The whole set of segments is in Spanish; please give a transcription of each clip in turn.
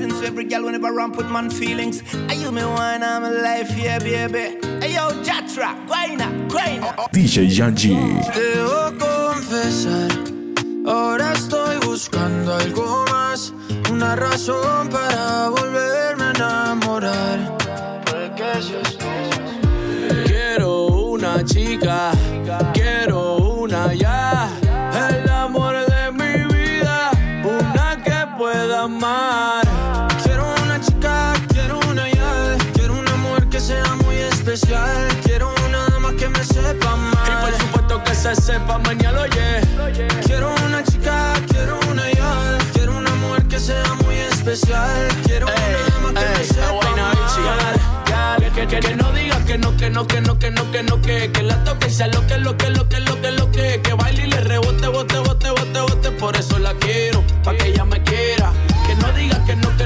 blessings to every girl whenever I put man feelings. I you me wine, I'm alive, yeah, baby. Hey yo, Jatra, guayna, guayna. DJ Yanji. Debo confesar, ahora estoy buscando algo más, una razón para volverme a enamorar. Quiero una chica, especial, quiero una dama que me sepa. Que, que, que no diga que no, que no, que no, que no, que no, que, que la toque y sea lo que, lo que, lo que, lo que, lo que, que baile y le rebote, bote, bote, bote, bote, por eso la quiero, pa' que ella me quiera. Que no diga que no,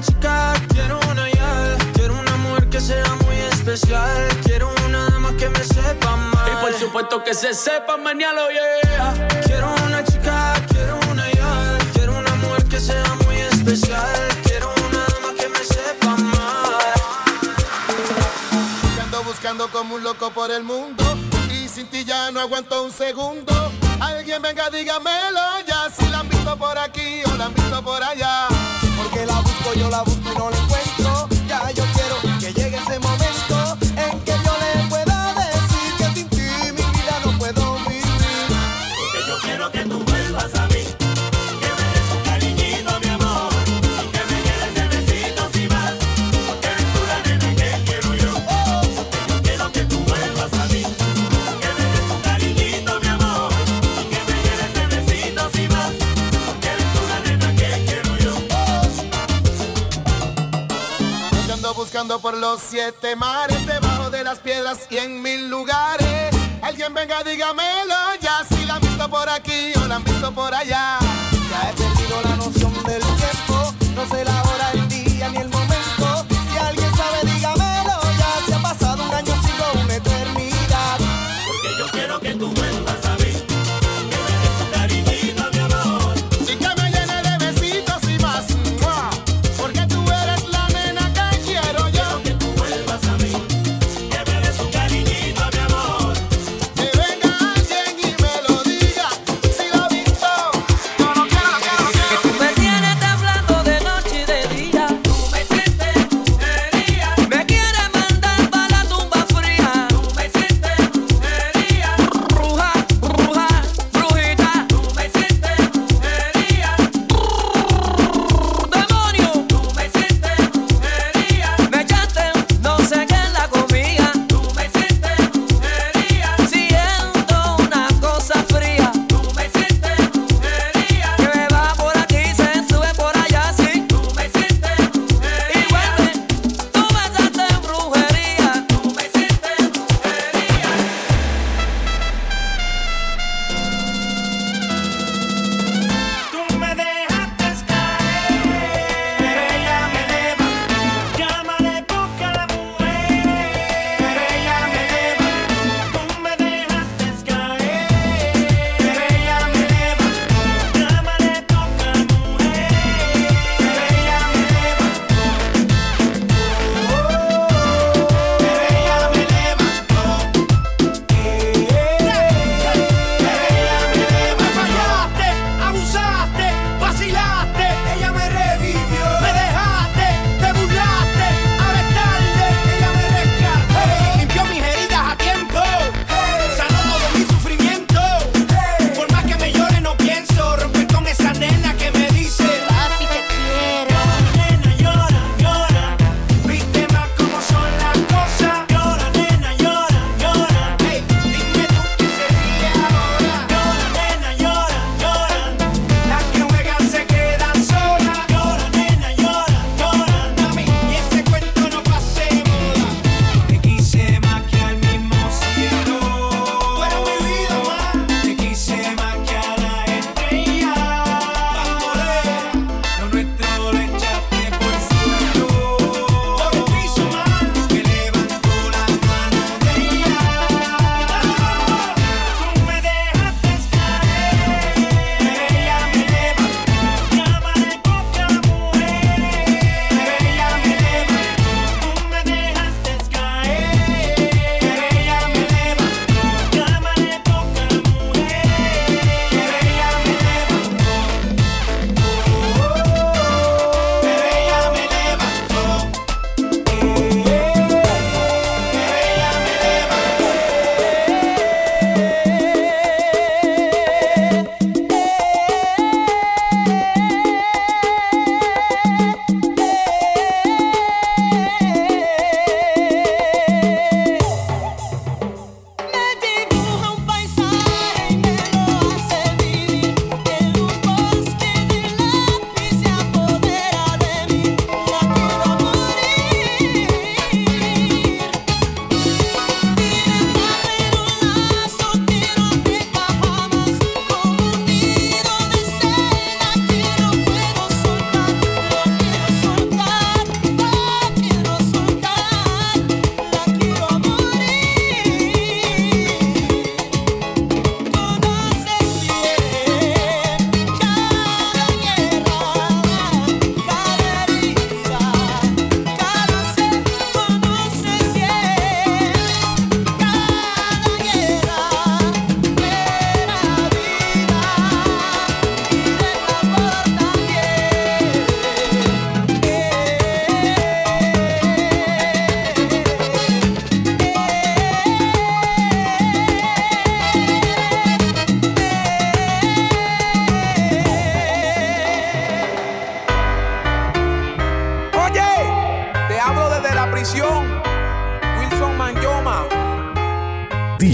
Una chica, quiero una ya, quiero una mujer que sea muy especial, quiero una dama que me sepa amar. Y por supuesto que se sepa mañana, yeah. Quiero una chica, quiero una ya, quiero una mujer que sea muy especial, quiero una dama que me sepa amar. Ando buscando como un loco por el mundo y sin ti ya no aguanto un segundo. Alguien venga, dígamelo ya si la han visto por aquí o la han visto por allá. Yo la busco y no la encuentro. Ya yo quiero que llegue ese momento buscando por los siete mares, debajo de las piedras y en mil lugares. Alguien venga, dígamelo ya si la han visto por aquí o la han visto por allá. Ya he perdido la noción del tiempo, no sé la hora, el día ni el momento. Si alguien sabe, dígamelo ya si ha pasado un año, sigo una eternidad. Porque yo quiero que tú vuelvas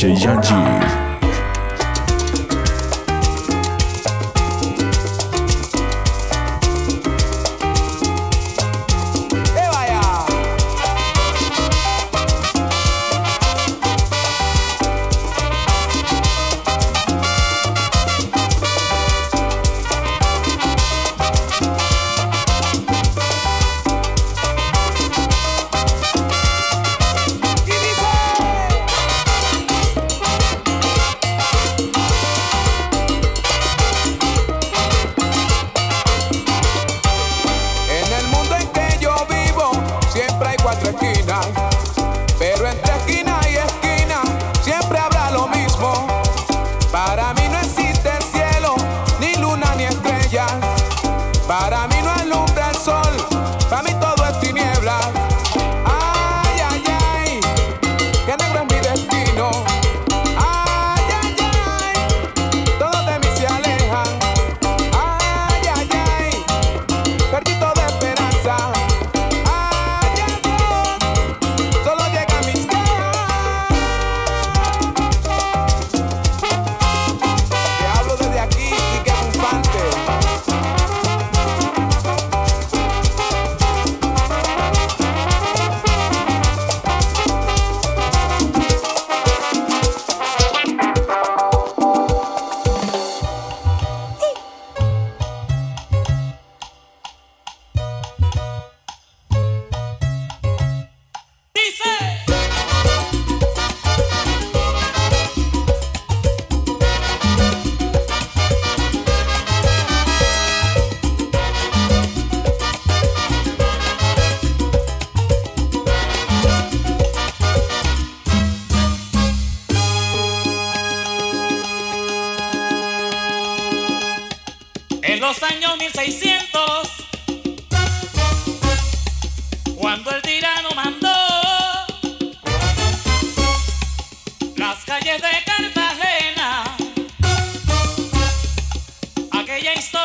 DJ ella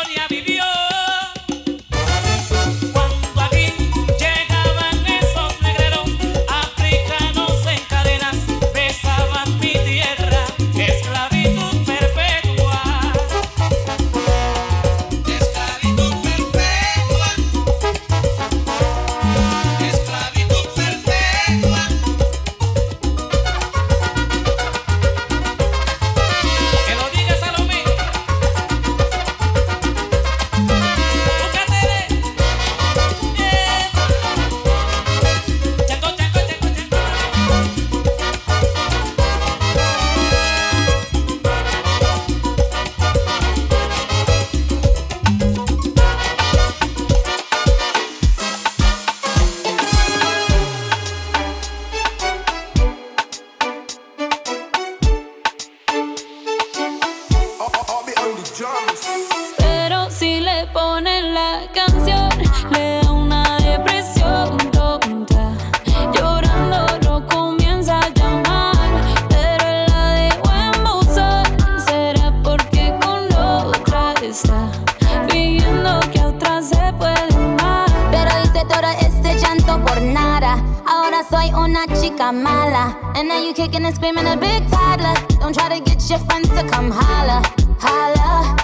soy una chica mala. And now you kicking and screaming a big toddler. Don't try to get your friends to come holla, holla.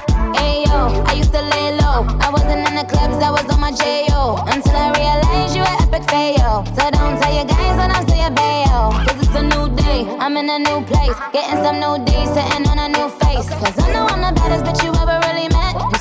Ayo, I used to lay low. I wasn't in the clubs, I was on my J.O. Until I realized you were epic fail. So don't tell your guys when I'm still bail. Cause it's a new day, I'm in a new place. Getting some new days, sitting on a new face. Cause I know I'm the baddest bitch you ever really met.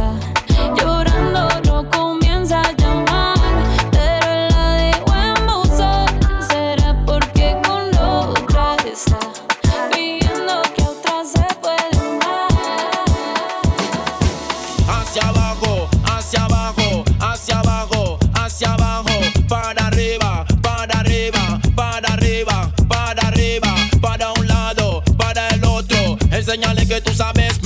Enseñale que tú sabes,